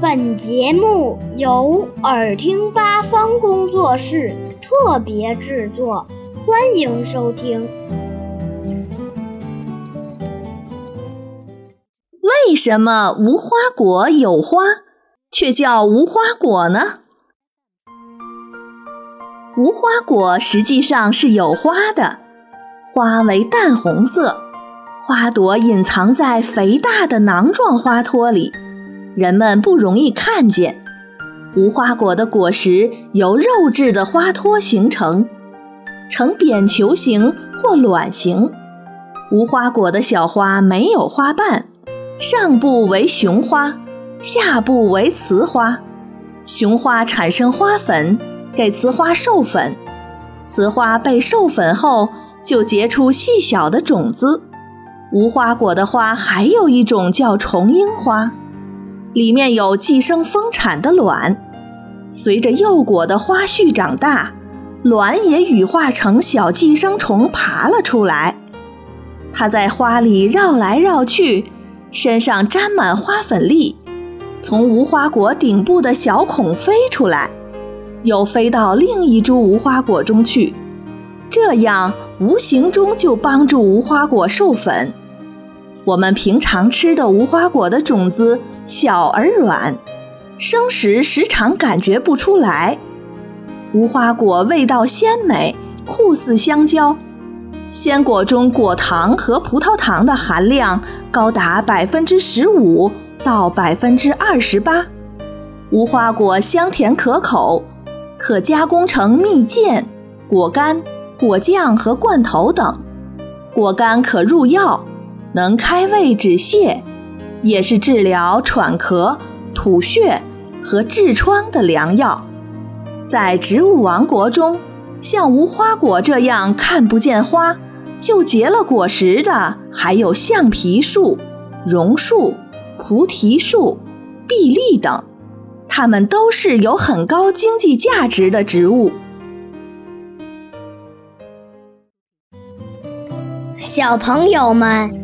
本节目由耳听八方工作室特别制作，欢迎收听。为什么无花果有花，却叫无花果呢？无花果实际上是有花的，花为淡红色，花朵隐藏在肥大的囊状花托里，人们不容易看见。无花果的果实由肉质的花托形成，呈扁球形或卵形。无花果的小花没有花瓣。上部为雄花，下部为雌花。雄花产生花粉，给雌花授粉。雌花被授粉后，就结出细小的种子。无花果的花还有一种叫重樱花，里面有寄生丰产的卵。随着幼果的花序长大，卵也羽化成小寄生虫爬了出来。它在花里绕来绕去。身上沾满花粉粒，从无花果顶部的小孔飞出来，又飞到另一株无花果中去，这样无形中就帮助无花果授粉。我们平常吃的无花果的种子小而软，生时时常感觉不出来。无花果味道鲜美，酷似香蕉。鲜果中果糖和葡萄糖的含量高达百分之十五到百分之二十八。无花果香甜可口，可加工成蜜饯、果干、果酱和罐头等。果干可入药，能开胃止泻，也是治疗喘咳、吐血和痔疮的良药。在植物王国中，像无花果这样看不见花。就结了果实的，还有橡皮树、榕树、菩提树、碧丽等，它们都是有很高经济价值的植物。小朋友们